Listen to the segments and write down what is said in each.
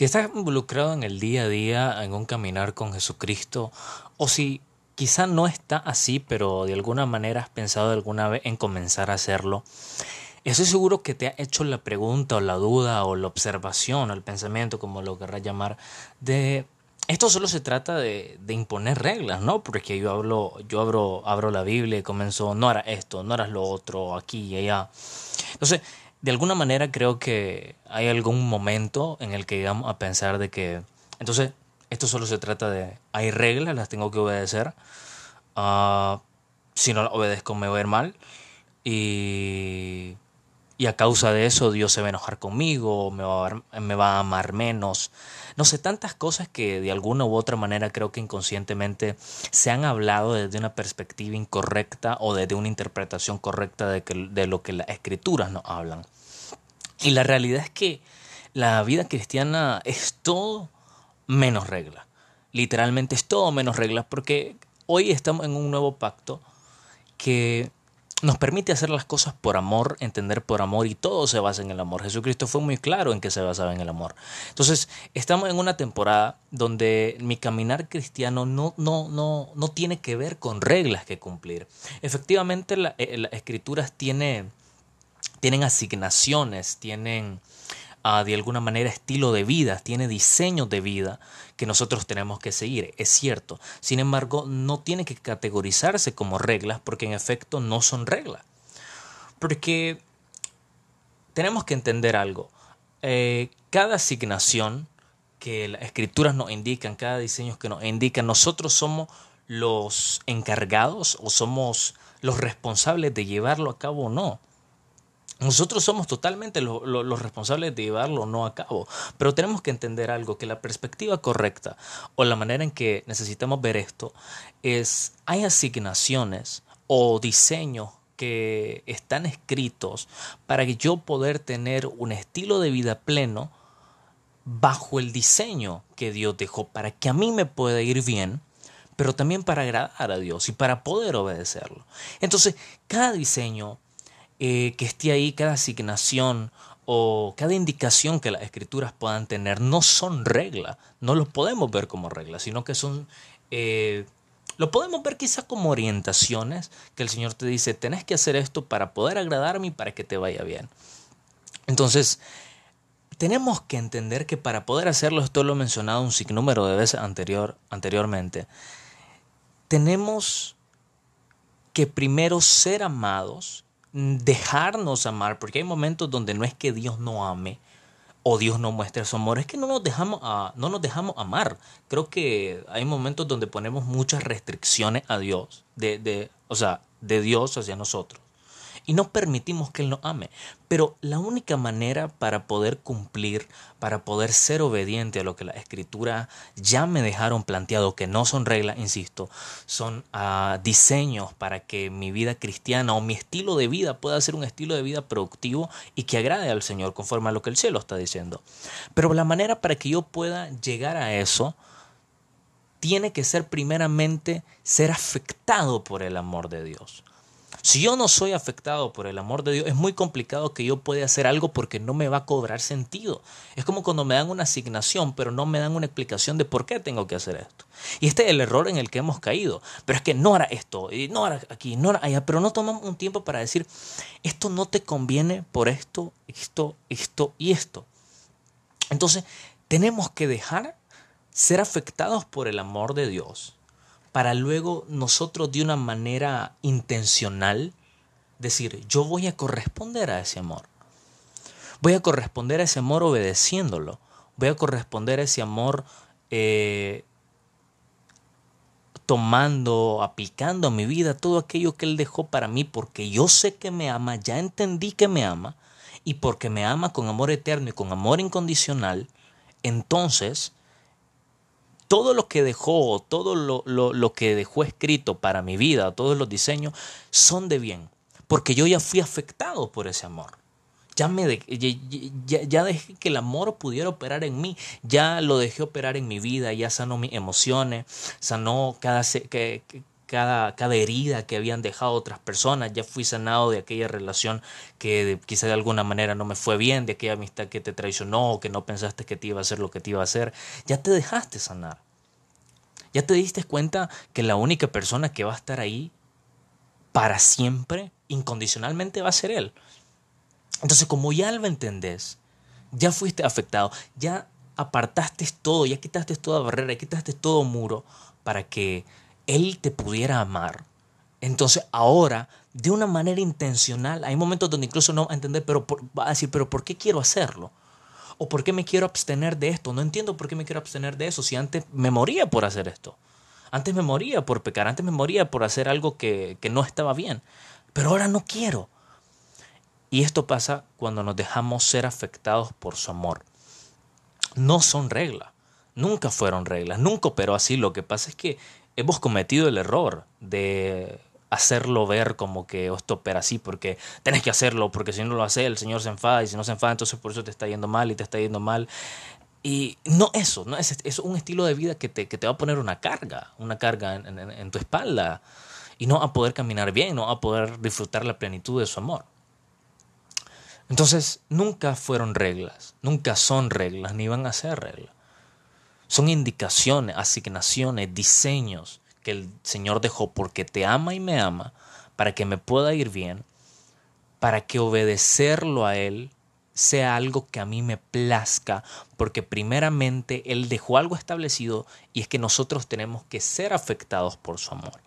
Si estás involucrado en el día a día, en un caminar con Jesucristo, o si quizá no está así, pero de alguna manera has pensado alguna vez en comenzar a hacerlo, estoy seguro que te ha hecho la pregunta o la duda o la observación o el pensamiento, como lo querrás llamar, de esto solo se trata de, de, imponer reglas, ¿no? Porque yo hablo, yo abro, abro la Biblia y comienzo, no harás esto, no harás lo otro, aquí y allá. Entonces, de alguna manera creo que hay algún momento en el que llegamos a pensar de que, entonces, esto solo se trata de, hay reglas, las tengo que obedecer, uh, si no las obedezco me voy a ir mal, y, y, a causa de eso Dios se va a enojar conmigo, me va a, me va a amar menos. No sé, tantas cosas que de alguna u otra manera creo que inconscientemente se han hablado desde una perspectiva incorrecta o desde una interpretación correcta de, que, de lo que las escrituras nos hablan. Y la realidad es que la vida cristiana es todo menos reglas. Literalmente es todo menos reglas porque hoy estamos en un nuevo pacto que nos permite hacer las cosas por amor, entender por amor y todo se basa en el amor. Jesucristo fue muy claro en que se basaba en el amor. Entonces, estamos en una temporada donde mi caminar cristiano no, no, no, no tiene que ver con reglas que cumplir. Efectivamente, eh, las escrituras tiene, tienen asignaciones, tienen de alguna manera estilo de vida, tiene diseños de vida que nosotros tenemos que seguir, es cierto. Sin embargo, no tiene que categorizarse como reglas porque en efecto no son reglas. Porque tenemos que entender algo. Eh, cada asignación que las escrituras nos indican, cada diseño que nos indican, nosotros somos los encargados o somos los responsables de llevarlo a cabo o no. Nosotros somos totalmente los responsables de llevarlo no a cabo, pero tenemos que entender algo, que la perspectiva correcta o la manera en que necesitamos ver esto es, hay asignaciones o diseños que están escritos para que yo poder tener un estilo de vida pleno bajo el diseño que Dios dejó, para que a mí me pueda ir bien, pero también para agradar a Dios y para poder obedecerlo. Entonces, cada diseño eh, que esté ahí cada asignación o cada indicación que las escrituras puedan tener no son reglas, no los podemos ver como reglas, sino que son, eh, lo podemos ver quizás como orientaciones que el Señor te dice, tenés que hacer esto para poder agradarme y para que te vaya bien. Entonces, tenemos que entender que para poder hacerlo, esto lo he mencionado un sinnúmero de veces anterior, anteriormente, tenemos que primero ser amados dejarnos amar, porque hay momentos donde no es que Dios no ame o Dios no muestre su amor, es que no nos dejamos, a, no nos dejamos amar. Creo que hay momentos donde ponemos muchas restricciones a Dios, de, de, o sea, de Dios hacia nosotros y no permitimos que Él nos ame. Pero la única manera para poder cumplir, para poder ser obediente a lo que la Escritura ya me dejaron planteado, que no son reglas, insisto, son uh, diseños para que mi vida cristiana o mi estilo de vida pueda ser un estilo de vida productivo y que agrade al Señor conforme a lo que el cielo está diciendo. Pero la manera para que yo pueda llegar a eso, tiene que ser primeramente ser afectado por el amor de Dios. Si yo no soy afectado por el amor de Dios, es muy complicado que yo pueda hacer algo porque no me va a cobrar sentido. Es como cuando me dan una asignación, pero no me dan una explicación de por qué tengo que hacer esto. Y este es el error en el que hemos caído. Pero es que no hará esto, y no hará aquí, no hará allá, pero no tomamos un tiempo para decir, esto no te conviene por esto, esto, esto y esto. Entonces, tenemos que dejar ser afectados por el amor de Dios para luego nosotros de una manera intencional decir, yo voy a corresponder a ese amor. Voy a corresponder a ese amor obedeciéndolo. Voy a corresponder a ese amor eh, tomando, aplicando a mi vida todo aquello que Él dejó para mí, porque yo sé que me ama, ya entendí que me ama, y porque me ama con amor eterno y con amor incondicional, entonces todo lo que dejó, todo lo, lo, que dejó escrito para mi vida, todos los diseños, son de bien, porque yo ya fui afectado por ese amor. Ya, me ya, dejé que el amor pudiera operar en mí, ya lo dejé operar en mi vida, ya sanó mis emociones, sanó cada, cada, herida que habían dejado otras personas, ya fui sanado de aquella relación que quizá de alguna manera no me fue bien, de aquella amistad que te traicionó que no pensaste que te iba a hacer lo que te iba a hacer, ya te dejaste sanar. Ya te diste cuenta que la única persona que va a estar ahí para siempre, incondicionalmente, va a ser Él. Entonces, como ya lo entendés, ya fuiste afectado, ya apartaste todo, ya quitaste toda barrera, ya quitaste todo muro para que Él te pudiera amar. Entonces ahora, de una manera intencional, hay momentos donde incluso no va a entender, pero va a decir, pero ¿por qué quiero hacerlo? ¿O por qué me quiero abstener de esto? No entiendo por qué me quiero abstener de eso si antes me moría por hacer esto. Antes me moría por pecar, antes me moría por hacer algo que, que no estaba bien. Pero ahora no quiero. Y esto pasa cuando nos dejamos ser afectados por su amor. No son reglas, nunca fueron reglas, nunca operó así. Lo que pasa es que hemos cometido el error de hacerlo ver como que esto opera así, porque tenés que hacerlo, porque si no lo haces el Señor se enfada y si no se enfada entonces por eso te está yendo mal y te está yendo mal. Y no eso, no es, es un estilo de vida que te, que te va a poner una carga, una carga en tu espalda y no a poder caminar bien, no a poder disfrutar la plenitud de su amor. Entonces, nunca fueron reglas, nunca son reglas, ni van a ser reglas. Son indicaciones, asignaciones, diseños que el Señor dejó porque te ama y me ama, para que me pueda ir bien, para que obedecerlo a Él sea algo que a mí me plazca, porque primeramente Él dejó algo establecido y es que nosotros tenemos que ser afectados por su amor.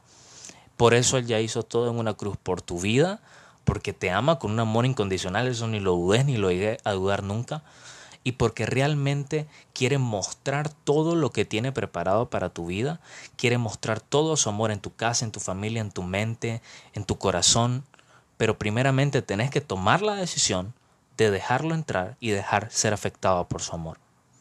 Por eso Él ya hizo todo en una cruz por tu vida, porque te ama con un amor incondicional, eso ni lo dudes ni lo llegué a dudar nunca, y porque realmente quiere mostrar todo lo que tiene preparado para tu vida, quiere mostrar todo su amor en tu casa, en tu familia, en tu mente, en tu corazón, pero primeramente tenés que tomar la decisión de dejarlo entrar y dejar ser afectado por su amor.